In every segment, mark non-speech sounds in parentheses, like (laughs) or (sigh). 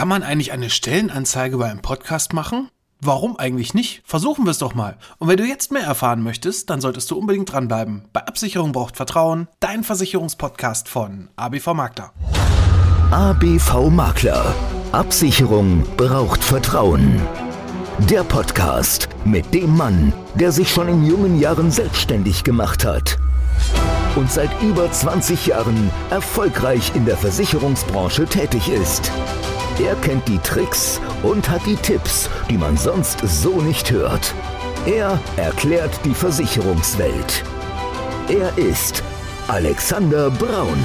Kann man eigentlich eine Stellenanzeige bei einem Podcast machen? Warum eigentlich nicht? Versuchen wir es doch mal. Und wenn du jetzt mehr erfahren möchtest, dann solltest du unbedingt dranbleiben. Bei Absicherung braucht Vertrauen, dein Versicherungspodcast von ABV Makler. ABV Makler. Absicherung braucht Vertrauen. Der Podcast mit dem Mann, der sich schon in jungen Jahren selbstständig gemacht hat und seit über 20 Jahren erfolgreich in der Versicherungsbranche tätig ist. Er kennt die Tricks und hat die Tipps, die man sonst so nicht hört. Er erklärt die Versicherungswelt. Er ist Alexander Braun.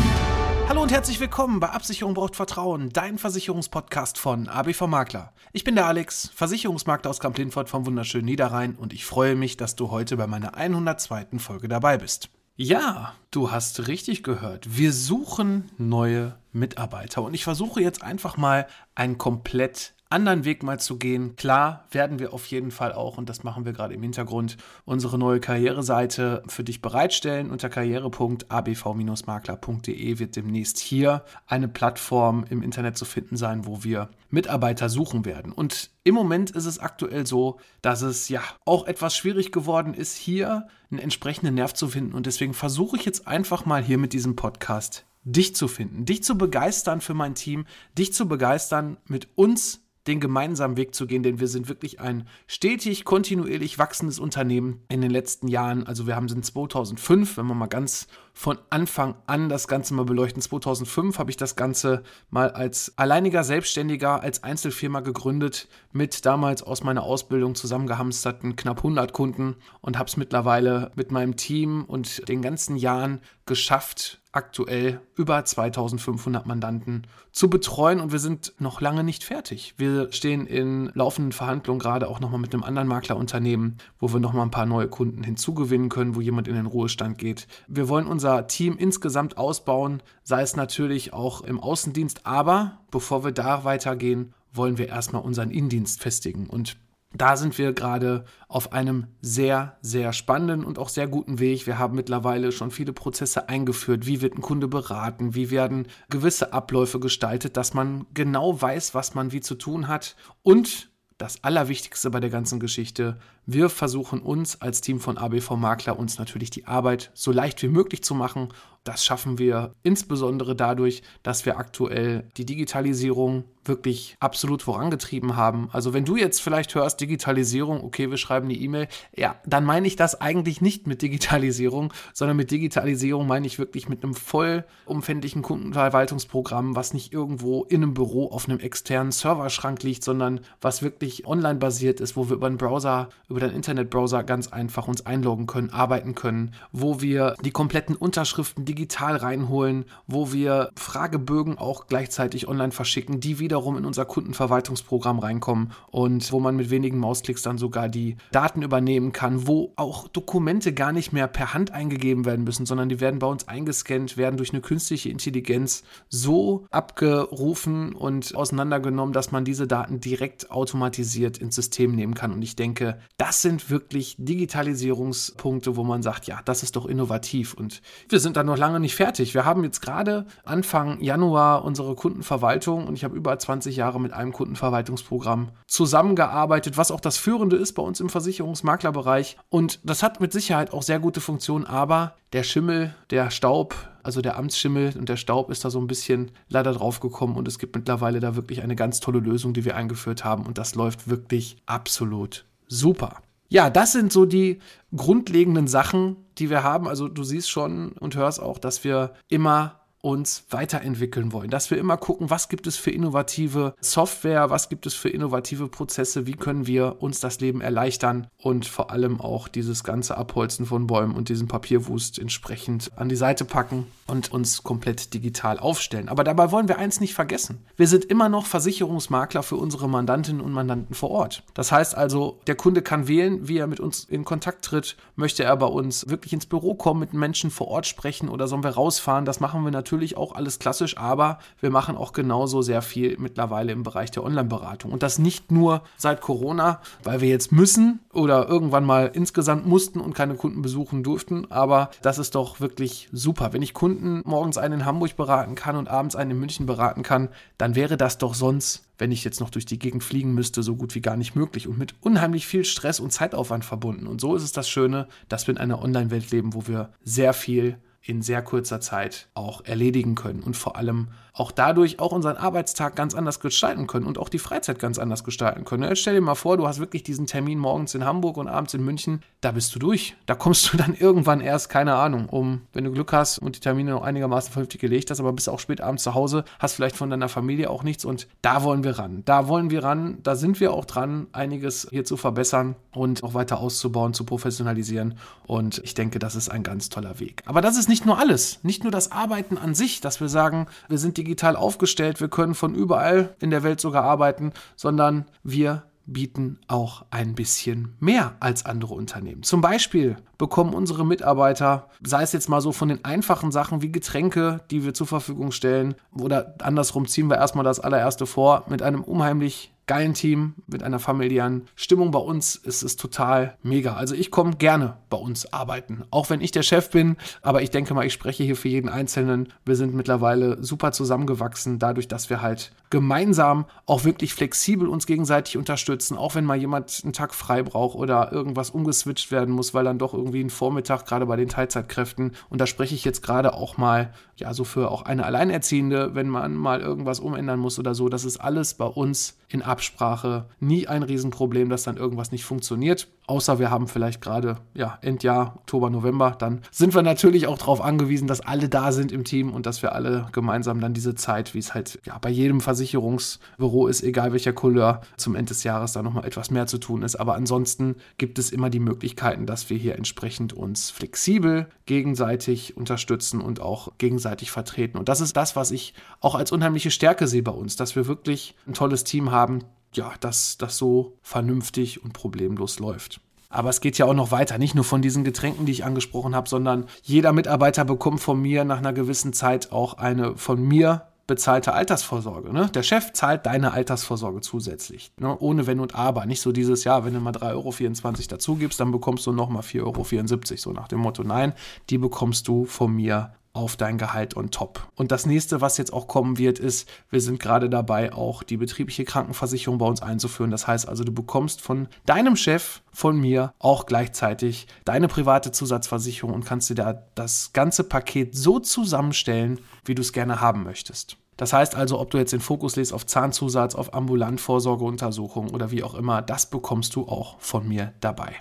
Hallo und herzlich willkommen bei Absicherung braucht Vertrauen, dein Versicherungspodcast von ABV Makler. Ich bin der Alex, Versicherungsmakler aus Kamp-Lindfort vom wunderschönen Niederrhein und ich freue mich, dass du heute bei meiner 102. Folge dabei bist. Ja, du hast richtig gehört. Wir suchen neue Mitarbeiter und ich versuche jetzt einfach mal ein komplett anderen Weg mal zu gehen. Klar werden wir auf jeden Fall auch, und das machen wir gerade im Hintergrund, unsere neue Karriereseite für dich bereitstellen. Unter karriere.abv-makler.de wird demnächst hier eine Plattform im Internet zu finden sein, wo wir Mitarbeiter suchen werden. Und im Moment ist es aktuell so, dass es ja auch etwas schwierig geworden ist, hier einen entsprechenden Nerv zu finden. Und deswegen versuche ich jetzt einfach mal hier mit diesem Podcast dich zu finden, dich zu begeistern für mein Team, dich zu begeistern, mit uns den gemeinsamen Weg zu gehen, denn wir sind wirklich ein stetig, kontinuierlich wachsendes Unternehmen in den letzten Jahren. Also wir haben sind 2005, wenn man mal ganz von Anfang an das Ganze mal beleuchten. 2005 habe ich das Ganze mal als alleiniger Selbstständiger, als Einzelfirma gegründet, mit damals aus meiner Ausbildung zusammengehamsterten knapp 100 Kunden und habe es mittlerweile mit meinem Team und den ganzen Jahren geschafft, aktuell über 2500 Mandanten zu betreuen und wir sind noch lange nicht fertig. Wir stehen in laufenden Verhandlungen gerade auch nochmal mit einem anderen Maklerunternehmen, wo wir nochmal ein paar neue Kunden hinzugewinnen können, wo jemand in den Ruhestand geht. Wir wollen unser unser Team insgesamt ausbauen, sei es natürlich auch im Außendienst. Aber bevor wir da weitergehen, wollen wir erstmal unseren Innendienst festigen. Und da sind wir gerade auf einem sehr, sehr spannenden und auch sehr guten Weg. Wir haben mittlerweile schon viele Prozesse eingeführt. Wie wird ein Kunde beraten? Wie werden gewisse Abläufe gestaltet, dass man genau weiß, was man wie zu tun hat? Und das Allerwichtigste bei der ganzen Geschichte, wir versuchen uns als Team von ABV Makler uns natürlich die Arbeit so leicht wie möglich zu machen. Das schaffen wir insbesondere dadurch, dass wir aktuell die Digitalisierung wirklich absolut vorangetrieben haben. Also wenn du jetzt vielleicht hörst Digitalisierung, okay, wir schreiben eine E-Mail, ja, dann meine ich das eigentlich nicht mit Digitalisierung, sondern mit Digitalisierung meine ich wirklich mit einem vollumfänglichen Kundenverwaltungsprogramm, was nicht irgendwo in einem Büro auf einem externen Serverschrank liegt, sondern was wirklich online basiert ist, wo wir über einen Browser, über den Internetbrowser ganz einfach uns einloggen können, arbeiten können, wo wir die kompletten Unterschriften digital reinholen, wo wir Fragebögen auch gleichzeitig online verschicken, die wieder wiederum in unser Kundenverwaltungsprogramm reinkommen und wo man mit wenigen Mausklicks dann sogar die Daten übernehmen kann, wo auch Dokumente gar nicht mehr per Hand eingegeben werden müssen, sondern die werden bei uns eingescannt, werden durch eine künstliche Intelligenz so abgerufen und auseinandergenommen, dass man diese Daten direkt automatisiert ins System nehmen kann. Und ich denke, das sind wirklich Digitalisierungspunkte, wo man sagt, ja, das ist doch innovativ. Und wir sind da noch lange nicht fertig. Wir haben jetzt gerade Anfang Januar unsere Kundenverwaltung und ich habe über 20 Jahre mit einem Kundenverwaltungsprogramm zusammengearbeitet, was auch das führende ist bei uns im Versicherungsmaklerbereich. Und das hat mit Sicherheit auch sehr gute Funktionen, aber der Schimmel, der Staub, also der Amtsschimmel und der Staub ist da so ein bisschen leider draufgekommen und es gibt mittlerweile da wirklich eine ganz tolle Lösung, die wir eingeführt haben und das läuft wirklich absolut super. Ja, das sind so die grundlegenden Sachen, die wir haben. Also du siehst schon und hörst auch, dass wir immer uns weiterentwickeln wollen, dass wir immer gucken, was gibt es für innovative Software, was gibt es für innovative Prozesse, wie können wir uns das Leben erleichtern und vor allem auch dieses ganze Abholzen von Bäumen und diesen Papierwust entsprechend an die Seite packen und uns komplett digital aufstellen. Aber dabei wollen wir eins nicht vergessen. Wir sind immer noch Versicherungsmakler für unsere Mandantinnen und Mandanten vor Ort. Das heißt also, der Kunde kann wählen, wie er mit uns in Kontakt tritt. Möchte er bei uns wirklich ins Büro kommen, mit Menschen vor Ort sprechen oder sollen wir rausfahren? Das machen wir natürlich natürlich auch alles klassisch, aber wir machen auch genauso sehr viel mittlerweile im Bereich der Online-Beratung. Und das nicht nur seit Corona, weil wir jetzt müssen oder irgendwann mal insgesamt mussten und keine Kunden besuchen durften, aber das ist doch wirklich super. Wenn ich Kunden morgens einen in Hamburg beraten kann und abends einen in München beraten kann, dann wäre das doch sonst wenn ich jetzt noch durch die Gegend fliegen müsste, so gut wie gar nicht möglich und mit unheimlich viel Stress und Zeitaufwand verbunden. Und so ist es das Schöne, dass wir in einer Online-Welt leben, wo wir sehr viel in sehr kurzer Zeit auch erledigen können und vor allem auch dadurch auch unseren Arbeitstag ganz anders gestalten können und auch die Freizeit ganz anders gestalten können. Jetzt stell dir mal vor, du hast wirklich diesen Termin morgens in Hamburg und abends in München, da bist du durch. Da kommst du dann (laughs) irgendwann erst, keine Ahnung, um, wenn du Glück hast und die Termine noch einigermaßen vernünftig gelegt hast, aber bist auch spät abends zu Hause, hast vielleicht von deiner Familie auch nichts und da wollen wir ran. Da wollen wir ran, da sind wir auch dran, einiges hier zu verbessern und auch weiter auszubauen, zu professionalisieren und ich denke, das ist ein ganz toller Weg. Aber das ist nicht nur alles, nicht nur das Arbeiten an sich, dass wir sagen, wir sind digital aufgestellt, wir können von überall in der Welt sogar arbeiten, sondern wir bieten auch ein bisschen mehr als andere Unternehmen. Zum Beispiel bekommen unsere Mitarbeiter, sei es jetzt mal so von den einfachen Sachen wie Getränke, die wir zur Verfügung stellen, oder andersrum ziehen wir erstmal das allererste vor, mit einem unheimlich geilen Team, mit einer familiären Stimmung bei uns ist es total mega. Also ich komme gerne bei uns arbeiten, auch wenn ich der Chef bin, aber ich denke mal, ich spreche hier für jeden Einzelnen. Wir sind mittlerweile super zusammengewachsen, dadurch, dass wir halt gemeinsam auch wirklich flexibel uns gegenseitig unterstützen, auch wenn mal jemand einen Tag frei braucht oder irgendwas umgeswitcht werden muss, weil dann doch irgendwie ein Vormittag, gerade bei den Teilzeitkräften, und da spreche ich jetzt gerade auch mal, ja, so für auch eine Alleinerziehende, wenn man mal irgendwas umändern muss oder so, das ist alles bei uns in Absprache. Nie ein Riesenproblem, dass dann irgendwas nicht funktioniert. Außer wir haben vielleicht gerade ja, Endjahr, Oktober, November. Dann sind wir natürlich auch darauf angewiesen, dass alle da sind im Team und dass wir alle gemeinsam dann diese Zeit, wie es halt ja, bei jedem Versicherungsbüro ist, egal welcher Couleur, zum Ende des Jahres da nochmal etwas mehr zu tun ist. Aber ansonsten gibt es immer die Möglichkeiten, dass wir hier entsprechend uns flexibel gegenseitig unterstützen und auch gegenseitig vertreten. Und das ist das, was ich auch als unheimliche Stärke sehe bei uns, dass wir wirklich ein tolles Team haben, ja, dass das so vernünftig und problemlos läuft. Aber es geht ja auch noch weiter, nicht nur von diesen Getränken, die ich angesprochen habe, sondern jeder Mitarbeiter bekommt von mir nach einer gewissen Zeit auch eine von mir bezahlte Altersvorsorge. Ne? Der Chef zahlt deine Altersvorsorge zusätzlich, ne? ohne Wenn und Aber. Nicht so dieses Jahr, wenn du mal 3,24 Euro dazu gibst, dann bekommst du nochmal 4,74 Euro. So nach dem Motto, nein, die bekommst du von mir auf dein Gehalt on top. Und das nächste, was jetzt auch kommen wird, ist, wir sind gerade dabei, auch die betriebliche Krankenversicherung bei uns einzuführen. Das heißt also, du bekommst von deinem Chef, von mir, auch gleichzeitig deine private Zusatzversicherung und kannst dir da das ganze Paket so zusammenstellen, wie du es gerne haben möchtest. Das heißt also, ob du jetzt den Fokus legst auf Zahnzusatz, auf Ambulantvorsorgeuntersuchung oder wie auch immer, das bekommst du auch von mir dabei.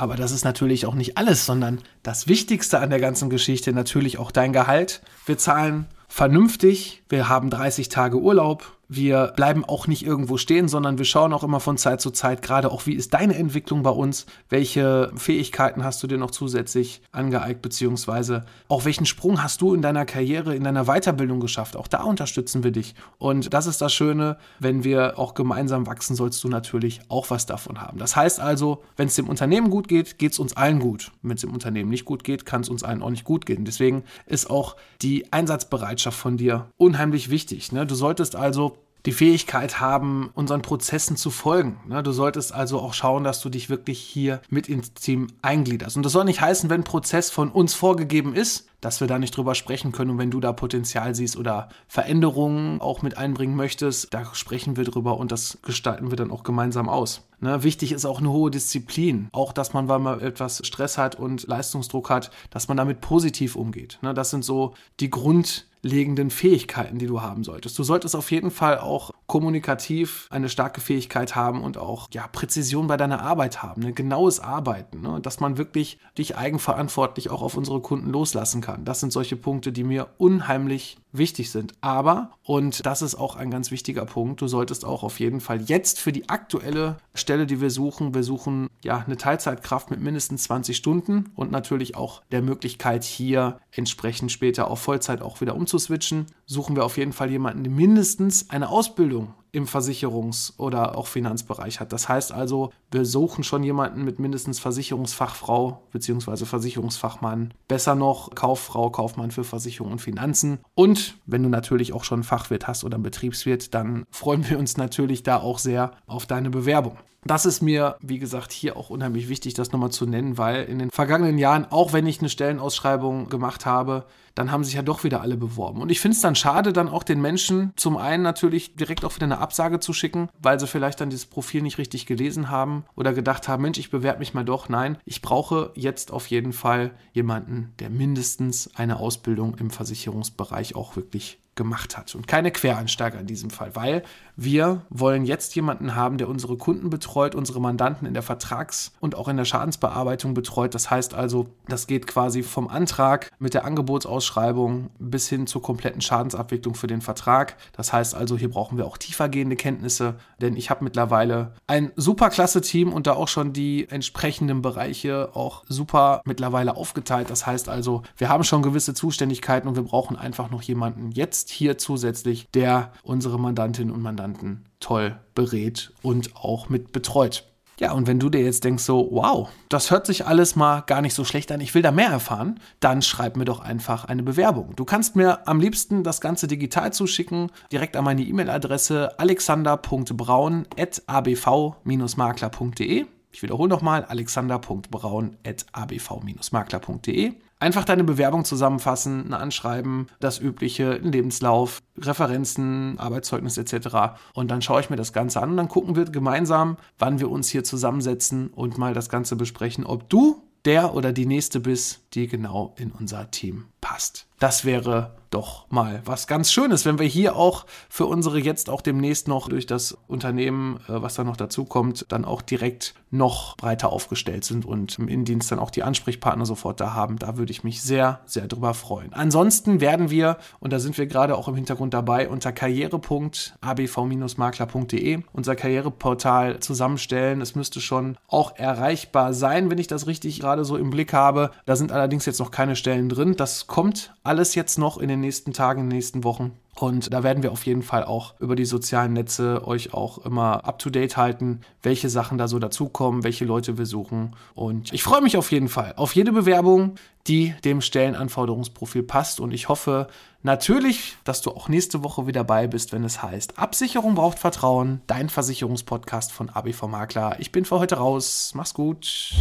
Aber das ist natürlich auch nicht alles, sondern das Wichtigste an der ganzen Geschichte natürlich auch dein Gehalt. Wir zahlen vernünftig, wir haben 30 Tage Urlaub, wir bleiben auch nicht irgendwo stehen, sondern wir schauen auch immer von Zeit zu Zeit gerade auch, wie ist deine Entwicklung bei uns, welche Fähigkeiten hast du dir noch zusätzlich angeeignet, beziehungsweise auch welchen Sprung hast du in deiner Karriere, in deiner Weiterbildung geschafft. Auch da unterstützen wir dich. Und das ist das Schöne, wenn wir auch gemeinsam wachsen, sollst du natürlich auch was davon haben. Das heißt also, wenn es dem Unternehmen gut geht, geht es uns allen gut. Wenn es dem Unternehmen nicht gut geht, kann es uns allen auch nicht gut gehen. Deswegen ist auch die Einsatzbereitschaft von dir unheimlich wichtig. Ne? Du solltest also die Fähigkeit haben, unseren Prozessen zu folgen. Ne, du solltest also auch schauen, dass du dich wirklich hier mit ins Team eingliederst. Und das soll nicht heißen, wenn ein Prozess von uns vorgegeben ist, dass wir da nicht drüber sprechen können. Und wenn du da Potenzial siehst oder Veränderungen auch mit einbringen möchtest, da sprechen wir drüber und das gestalten wir dann auch gemeinsam aus. Ne, wichtig ist auch eine hohe Disziplin. Auch, dass man, weil man etwas Stress hat und Leistungsdruck hat, dass man damit positiv umgeht. Ne, das sind so die Grund grundlegenden Fähigkeiten, die du haben solltest. Du solltest auf jeden Fall auch kommunikativ eine starke Fähigkeit haben und auch ja, Präzision bei deiner Arbeit haben, ne? genaues Arbeiten, ne? dass man wirklich dich eigenverantwortlich auch auf unsere Kunden loslassen kann. Das sind solche Punkte, die mir unheimlich wichtig sind. Aber, und das ist auch ein ganz wichtiger Punkt, du solltest auch auf jeden Fall jetzt für die aktuelle Stelle, die wir suchen, wir suchen ja eine Teilzeitkraft mit mindestens 20 Stunden und natürlich auch der Möglichkeit hier entsprechend später auf Vollzeit auch wieder umzuswitchen, suchen wir auf jeden Fall jemanden, der mindestens eine Ausbildung im Versicherungs- oder auch Finanzbereich hat. Das heißt also, wir suchen schon jemanden mit mindestens Versicherungsfachfrau bzw. Versicherungsfachmann. Besser noch Kauffrau, Kaufmann für Versicherung und Finanzen. Und wenn du natürlich auch schon einen Fachwirt hast oder einen Betriebswirt, dann freuen wir uns natürlich da auch sehr auf deine Bewerbung. Das ist mir, wie gesagt, hier auch unheimlich wichtig, das nochmal zu nennen, weil in den vergangenen Jahren, auch wenn ich eine Stellenausschreibung gemacht habe, dann haben sich ja doch wieder alle beworben. Und ich finde es dann schade, dann auch den Menschen zum einen natürlich direkt auch wieder eine Absage zu schicken, weil sie vielleicht dann dieses Profil nicht richtig gelesen haben oder gedacht haben, Mensch, ich bewerbe mich mal doch. Nein, ich brauche jetzt auf jeden Fall jemanden, der mindestens eine Ausbildung im Versicherungsbereich auch wirklich gemacht hat und keine Quereinsteiger in diesem Fall, weil wir wollen jetzt jemanden haben, der unsere Kunden betreut, unsere Mandanten in der Vertrags- und auch in der Schadensbearbeitung betreut. Das heißt also, das geht quasi vom Antrag mit der Angebotsausschreibung bis hin zur kompletten Schadensabwicklung für den Vertrag. Das heißt also, hier brauchen wir auch tiefergehende Kenntnisse, denn ich habe mittlerweile ein super klasse Team und da auch schon die entsprechenden Bereiche auch super mittlerweile aufgeteilt. Das heißt also, wir haben schon gewisse Zuständigkeiten und wir brauchen einfach noch jemanden jetzt hier zusätzlich, der unsere Mandantinnen und Mandanten toll berät und auch mit betreut. Ja, und wenn du dir jetzt denkst, so, wow, das hört sich alles mal gar nicht so schlecht an, ich will da mehr erfahren, dann schreib mir doch einfach eine Bewerbung. Du kannst mir am liebsten das Ganze digital zuschicken, direkt an meine E-Mail-Adresse alexander.braun.abv-makler.de. Ich wiederhole nochmal, alexander.braun.abv-makler.de. Einfach deine Bewerbung zusammenfassen, ein Anschreiben, das übliche, ein Lebenslauf, Referenzen, Arbeitszeugnis etc. Und dann schaue ich mir das Ganze an und dann gucken wir gemeinsam, wann wir uns hier zusammensetzen und mal das Ganze besprechen, ob du der oder die nächste bist, die genau in unser Team passt. Das wäre doch mal was ganz Schönes, wenn wir hier auch für unsere jetzt auch demnächst noch durch das Unternehmen, äh, was da noch dazu kommt, dann auch direkt noch breiter aufgestellt sind und im Innendienst dann auch die Ansprechpartner sofort da haben. Da würde ich mich sehr, sehr drüber freuen. Ansonsten werden wir, und da sind wir gerade auch im Hintergrund dabei, unter karriere.abv-makler.de unser Karriereportal zusammenstellen. Es müsste schon auch erreichbar sein, wenn ich das richtig gerade so im Blick habe. Da sind allerdings jetzt noch keine Stellen drin. Das kommt alles jetzt noch in den nächsten Tagen, in den nächsten Wochen. Und da werden wir auf jeden Fall auch über die sozialen Netze euch auch immer up to date halten, welche Sachen da so dazukommen, welche Leute wir suchen. Und ich freue mich auf jeden Fall auf jede Bewerbung, die dem Stellenanforderungsprofil passt. Und ich hoffe natürlich, dass du auch nächste Woche wieder dabei bist, wenn es heißt Absicherung braucht Vertrauen, dein Versicherungspodcast von ABV Makler. Ich bin für heute raus. Mach's gut.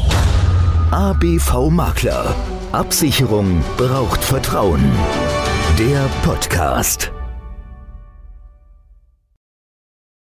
ABV Makler. Absicherung braucht Vertrauen. Der Podcast.